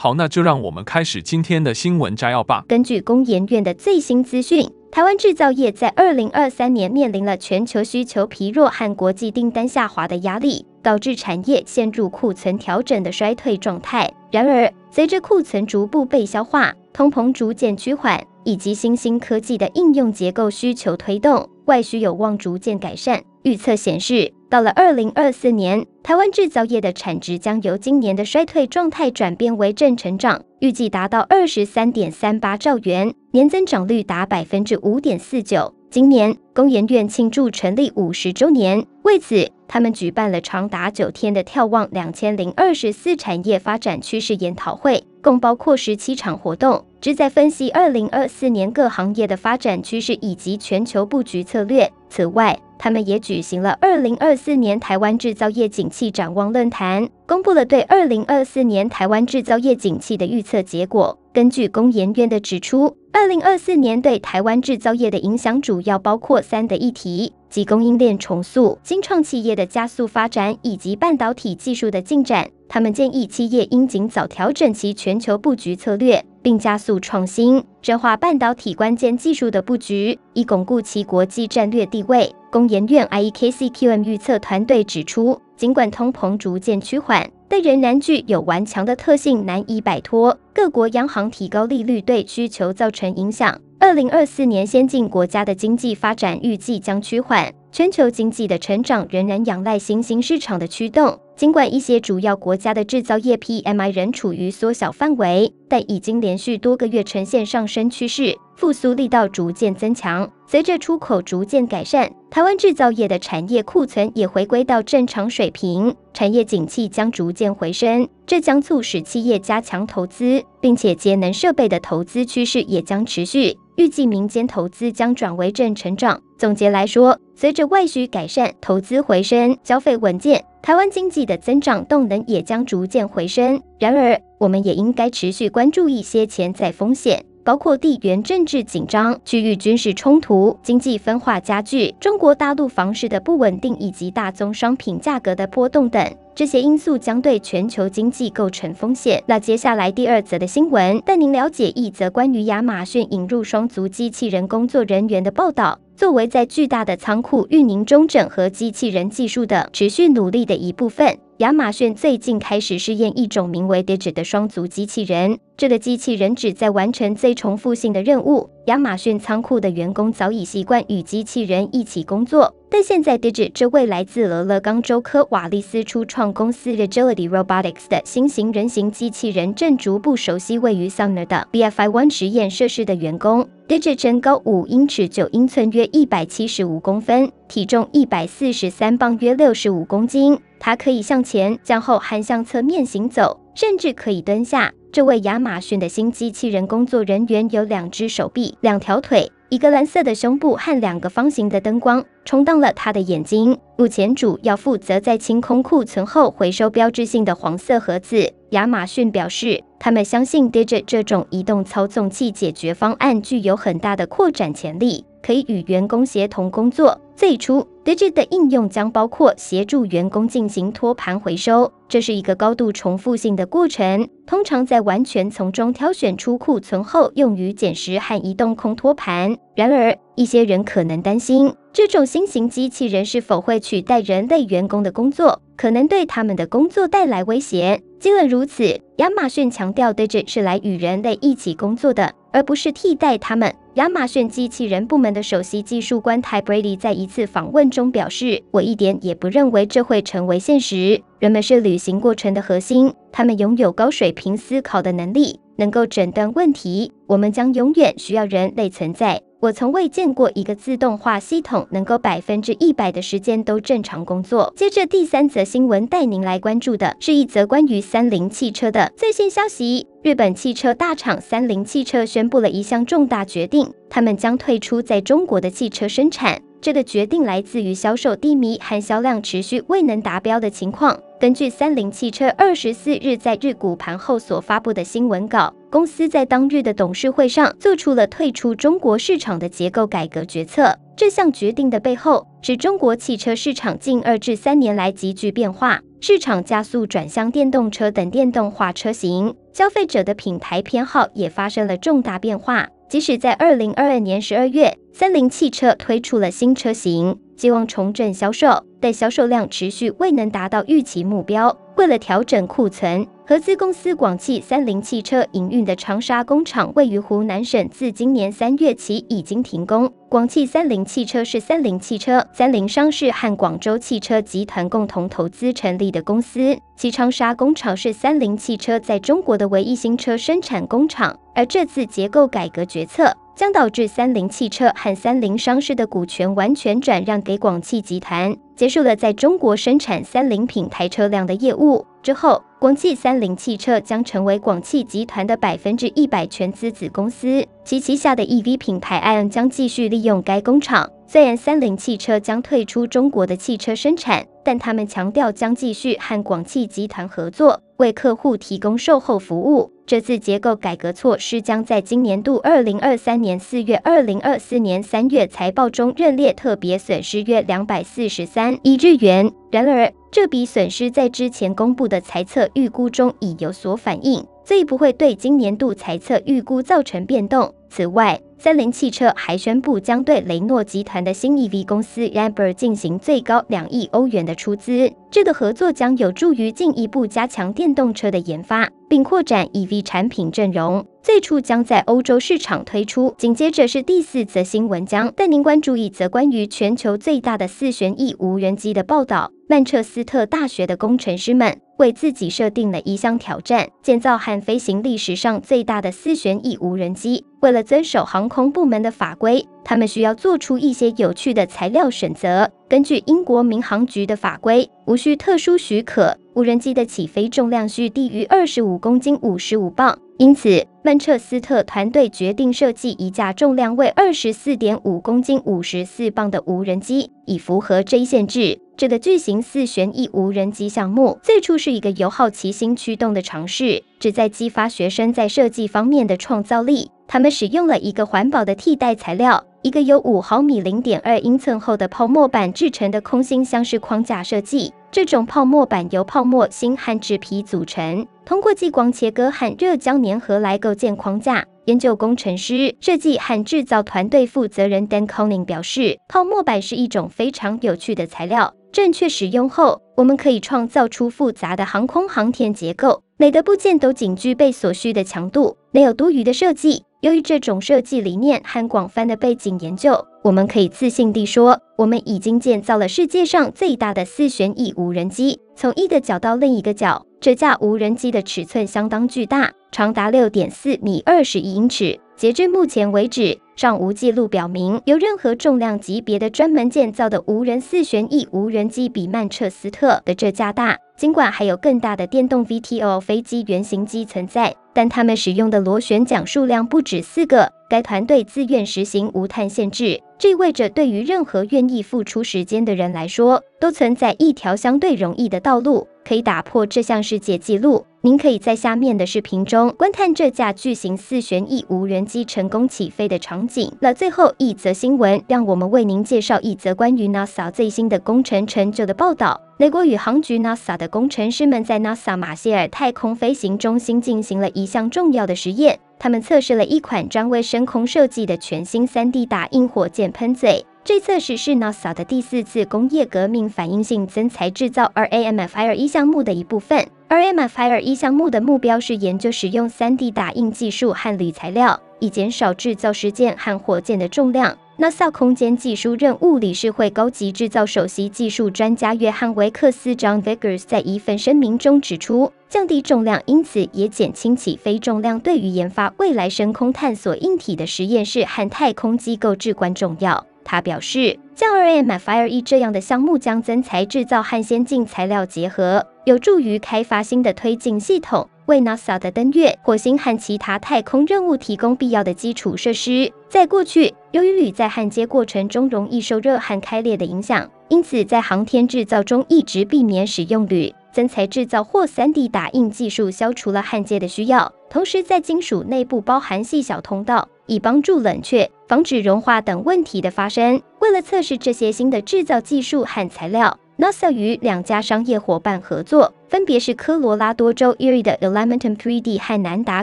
好，那就让我们开始今天的新闻摘要吧。根据工研院的最新资讯，台湾制造业在二零二三年面临了全球需求疲弱和国际订单下滑的压力，导致产业陷入库存调整的衰退状态。然而，随着库存逐步被消化，通膨逐渐趋缓，以及新兴科技的应用结构需求推动，外需有望逐渐改善。预测显示，到了二零二四年，台湾制造业的产值将由今年的衰退状态转变为正成长，预计达到二十三点三八兆元，年增长率达百分之五点四九。今年，工研院庆祝成立五十周年，为此，他们举办了长达九天的眺望两千零二十四产业发展趋势研讨会，共包括十七场活动，旨在分析二零二四年各行业的发展趋势以及全球布局策略。此外，他们也举行了二零二四年台湾制造业景气展望论坛，公布了对二零二四年台湾制造业景气的预测结果。根据工研院的指出，二零二四年对台湾制造业的影响主要包括三的议题，即供应链重塑、新创企业的加速发展以及半导体技术的进展。他们建议企业应尽早调整其全球布局策略，并加速创新，深化半导体关键技术的布局，以巩固其国际战略地位。工研院 IEKCQM 预测团队指出，尽管通膨逐渐趋缓，但仍然具有顽强的特性，难以摆脱。各国央行提高利率对需求造成影响。二零二四年，先进国家的经济发展预计将趋缓，全球经济的成长仍然仰赖新兴市场的驱动。尽管一些主要国家的制造业 PMI 仍处于缩小范围，但已经连续多个月呈现上升趋势，复苏力道逐渐增强。随着出口逐渐改善，台湾制造业的产业库存也回归到正常水平，产业景气将逐渐回升，这将促使企业加强投资，并且节能设备的投资趋势也将持续。预计民间投资将转为正成长。总结来说，随着外需改善、投资回升、消费稳健，台湾经济的增长动能也将逐渐回升。然而，我们也应该持续关注一些潜在风险。包括地缘政治紧张、区域军事冲突、经济分化加剧、中国大陆房市的不稳定以及大宗商品价格的波动等，这些因素将对全球经济构成风险。那接下来第二则的新闻，带您了解一则关于亚马逊引入双足机器人工作人员的报道。作为在巨大的仓库运营中整合机器人技术的持续努力的一部分，亚马逊最近开始试验一种名为 Digit 的双足机器人。这个机器人旨在完成最重复性的任务。亚马逊仓库的员工早已习惯与机器人一起工作，但现在，Digi 这位来自俄勒冈州科瓦利斯初创公司 Agility Robotics 的新型人形机器人正逐步熟悉位于 Sumner 的 BFI One 实验设施的员工。Digit 身高五英尺九英寸，约一百七十五公分，体重一百四十三磅，约六十五公斤。它可以向前、向后和向侧面行走，甚至可以蹲下。这位亚马逊的新机器人工作人员有两只手臂、两条腿、一个蓝色的胸部和两个方形的灯光，充当了他的眼睛。目前主要负责在清空库存后回收标志性的黄色盒子。亚马逊表示，他们相信 Digit 这种移动操纵器解决方案具有很大的扩展潜力，可以与员工协同工作。最初，Digi 的应用将包括协助员工进行托盘回收，这是一个高度重复性的过程，通常在完全从中挑选出库存后，用于捡拾和移动空托盘。然而，一些人可能担心，这种新型机器人是否会取代人类员工的工作，可能对他们的工作带来威胁。尽管如此，亚马逊强调 Digi 是来与人类一起工作的，而不是替代他们。亚马逊机器人部门的首席技术官 Ty Brady 在一次访问中表示：“我一点也不认为这会成为现实。人们是旅行过程的核心，他们拥有高水平思考的能力，能够诊断问题。我们将永远需要人类存在。”我从未见过一个自动化系统能够百分之一百的时间都正常工作。接着第三则新闻带您来关注的是一则关于三菱汽车的最新消息。日本汽车大厂三菱汽车宣布了一项重大决定，他们将退出在中国的汽车生产。这个决定来自于销售低迷和销量持续未能达标的情况。根据三菱汽车二十四日在日股盘后所发布的新闻稿，公司在当日的董事会上做出了退出中国市场的结构改革决策。这项决定的背后是中国汽车市场近二至三年来急剧变化，市场加速转向电动车等电动化车型，消费者的品牌偏好也发生了重大变化。即使在二零二二年十二月，三菱汽车推出了新车型，希望重振销售。但销售量持续未能达到预期目标。为了调整库存，合资公司广汽三菱汽车营运的长沙工厂位于湖南省，自今年三月起已经停工。广汽三菱汽车是三菱汽车、三菱商事和广州汽车集团共同投资成立的公司，其长沙工厂是三菱汽车在中国的唯一新车生产工厂。而这次结构改革决策，将导致三菱汽车和三菱商事的股权完全转让给广汽集团，结束了在中国生产三菱品牌车辆的业务。之后，广汽三菱汽车将成为广汽集团的百分之一百全资子公司，其旗下的 EV 品牌 ION 将继续利用该工厂。虽然三菱汽车将退出中国的汽车生产，但他们强调将继续和广汽集团合作，为客户提供售后服务。这次结构改革措施将在今年度二零二三年四月、二零二四年三月财报中认列特别损失约两百四十三亿日元。然而，这笔损失在之前公布的财测预估中已有所反映，所以不会对今年度财测预估造成变动。此外，三菱汽车还宣布将对雷诺集团的新 EV 公司 Ramper 进行最高两亿欧元的出资。这个合作将有助于进一步加强电动车的研发，并扩展 EV 产品阵容。最初将在欧洲市场推出。紧接着是第四则新闻，将带您关注一则关于全球最大的四旋翼无人机的报道。曼彻斯特大学的工程师们为自己设定了一项挑战：建造和飞行历史上最大的四旋翼无人机。为了遵守航空部门的法规，他们需要做出一些有趣的材料选择。根据英国民航局的法规，无需特殊许可，无人机的起飞重量需低于二十五公斤（五十五磅）。因此，曼彻斯特团队决定设计一架重量为二十四点五公斤（五十四磅）的无人机，以符合这一限制。这个巨型四旋翼无人机项目最初是一个由好奇心驱动的尝试，旨在激发学生在设计方面的创造力。他们使用了一个环保的替代材料，一个由五毫米（零点二英寸）厚的泡沫板制成的空心箱式框架设计。这种泡沫板由泡沫芯和纸皮组成，通过激光切割和热浆粘合来构建框架。研究工程师、设计和制造团队负责人 Dan Conning 表示，泡沫板是一种非常有趣的材料。正确使用后，我们可以创造出复杂的航空航天结构，每个部件都仅具备所需的强度，没有多余的设计。由于这种设计理念和广泛的背景研究，我们可以自信地说，我们已经建造了世界上最大的四旋翼无人机。从一个角到另一个角，这架无人机的尺寸相当巨大，长达六点四米（二十一英尺）。截至目前为止，尚无记录表明有任何重量级别的专门建造的无人四旋翼无人机比曼彻斯特的这架大。尽管还有更大的电动 VTO 飞机原型机存在，但他们使用的螺旋桨数量不止四个。该团队自愿实行无碳限制，这意味着对于任何愿意付出时间的人来说，都存在一条相对容易的道路，可以打破这项世界纪录。您可以在下面的视频中观看这架巨型四旋翼无人机成功起飞的场景。那最后一则新闻，让我们为您介绍一则关于 NASA 最新的工程成就的报道。美国宇航局 NASA 的工程师们在 NASA 马歇尔太空飞行中心进行了一项重要的实验。他们测试了一款专为深空设计的全新 3D 打印火箭喷嘴。这测试是 NASA 的第四次工业革命反应性增材制造 （RAMFIRE） 项目的一部分。RAMFIRE 项目的目标是研究使用 3D 打印技术和铝材料，以减少制造实践和火箭的重量。NASA 空间技术任务理事会高级制造首席技术专家约翰维克斯 （John Vickers） 在一份声明中指出，降低重量，因此也减轻起飞重量，对于研发未来深空探索硬体的实验室和太空机构至关重要。他表示，像二 M Fire E 这样的项目将增材制造和先进材料结合，有助于开发新的推进系统。为 NASA 的登月、火星和其他太空任务提供必要的基础设施。在过去，由于铝在焊接过程中容易受热和开裂的影响，因此在航天制造中一直避免使用铝。增材制造或 3D 打印技术消除了焊接的需要，同时在金属内部包含细小通道，以帮助冷却、防止融化等问题的发生。为了测试这些新的制造技术和材料，NASA 与两家商业伙伴合作。分别是科罗拉多州 Erie 的 Elementum 3D 和南达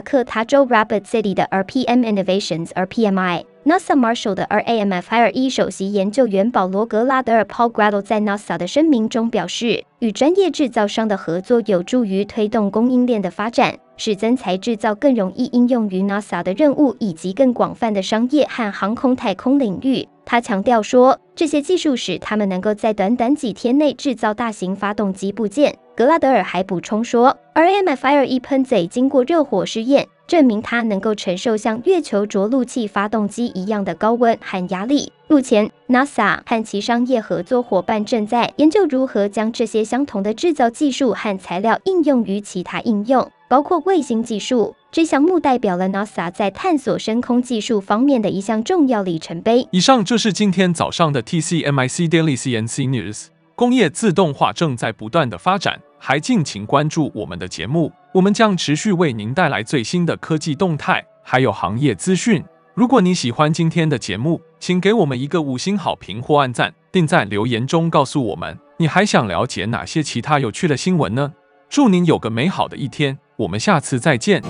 科他州 Rapid City 的 RPM Innovations RPMI。NASA Marshall 的 ramfire 首席研究员保罗格拉德尔 Paul g r a d l 在 NASA 的声明中表示，与专业制造商的合作有助于推动供应链的发展，使增材制造更容易应用于 NASA 的任务以及更广泛的商业和航空太空领域。他强调说，这些技术使他们能够在短短几天内制造大型发动机部件。格拉德尔还补充说，RAMF Fire-E 喷嘴经过热火试验，证明它能够承受像月球着陆器发动机一样的高温和压力。目前，NASA 和其商业合作伙伴正在研究如何将这些相同的制造技术和材料应用于其他应用，包括卫星技术。这项目代表了 NASA 在探索深空技术方面的一项重要里程碑。以上就是今天早上的 TCMIC Daily CNC News。工业自动化正在不断的发展，还敬请关注我们的节目，我们将持续为您带来最新的科技动态，还有行业资讯。如果你喜欢今天的节目，请给我们一个五星好评或按赞，并在留言中告诉我们你还想了解哪些其他有趣的新闻呢？祝您有个美好的一天，我们下次再见。